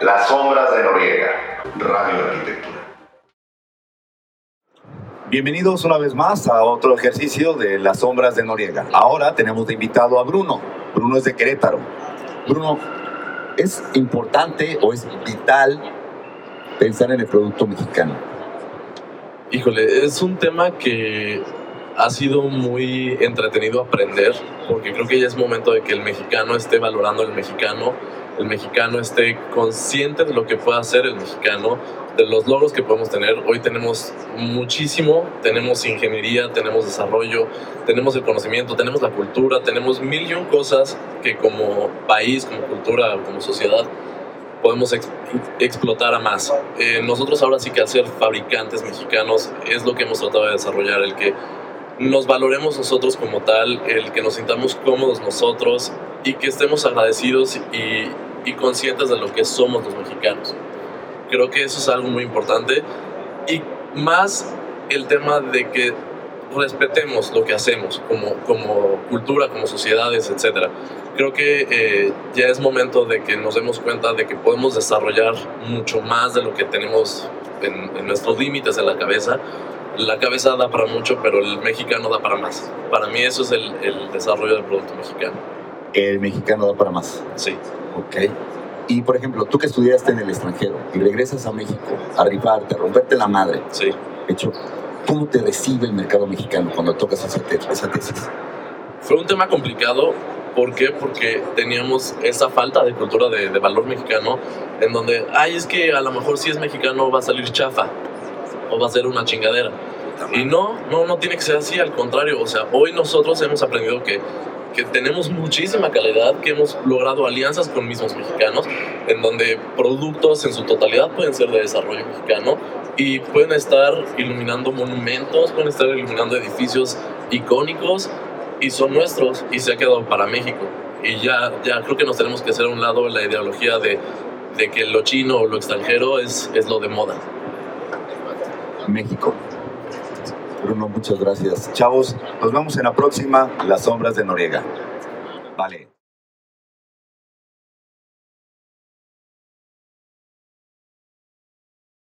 Las sombras de Noriega, Radio Arquitectura. Bienvenidos una vez más a otro ejercicio de Las sombras de Noriega. Ahora tenemos de invitado a Bruno. Bruno es de Querétaro. Bruno, ¿es importante o es vital pensar en el producto mexicano? Híjole, es un tema que ha sido muy entretenido aprender, porque creo que ya es momento de que el mexicano esté valorando al mexicano, el mexicano esté consciente de lo que puede hacer el mexicano, de los logros que podemos tener. Hoy tenemos muchísimo, tenemos ingeniería, tenemos desarrollo, tenemos el conocimiento, tenemos la cultura, tenemos mil y un cosas que como país, como cultura, como sociedad, podemos explotar a más. Eh, nosotros ahora sí que al ser fabricantes mexicanos es lo que hemos tratado de desarrollar, el que nos valoremos nosotros como tal, el que nos sintamos cómodos nosotros y que estemos agradecidos y, y conscientes de lo que somos los mexicanos. Creo que eso es algo muy importante y más el tema de que respetemos lo que hacemos como, como cultura, como sociedades, etc. Creo que eh, ya es momento de que nos demos cuenta de que podemos desarrollar mucho más de lo que tenemos en, en nuestros límites en la cabeza. La cabeza da para mucho, pero el mexicano da para más. Para mí eso es el, el desarrollo del producto mexicano. El mexicano da para más. Sí. Ok. Y por ejemplo, tú que estudiaste en el extranjero y regresas a México a rifarte, a romperte la madre, Sí. hecho, ¿cómo te recibe el mercado mexicano cuando tocas esa, te- esa tesis? Fue un tema complicado. ¿Por qué? Porque teníamos esa falta de cultura de, de valor mexicano en donde, ay, es que a lo mejor si es mexicano va a salir chafa o va a ser una chingadera. Y no, no, no tiene que ser así, al contrario. O sea, hoy nosotros hemos aprendido que, que tenemos muchísima calidad, que hemos logrado alianzas con mismos mexicanos, en donde productos en su totalidad pueden ser de desarrollo mexicano y pueden estar iluminando monumentos, pueden estar iluminando edificios icónicos y son nuestros y se ha quedado para México. Y ya, ya creo que nos tenemos que hacer a un lado la ideología de, de que lo chino o lo extranjero es, es lo de moda. México. Bruno, muchas gracias. Chavos, nos vemos en la próxima, Las Sombras de Noriega. Vale.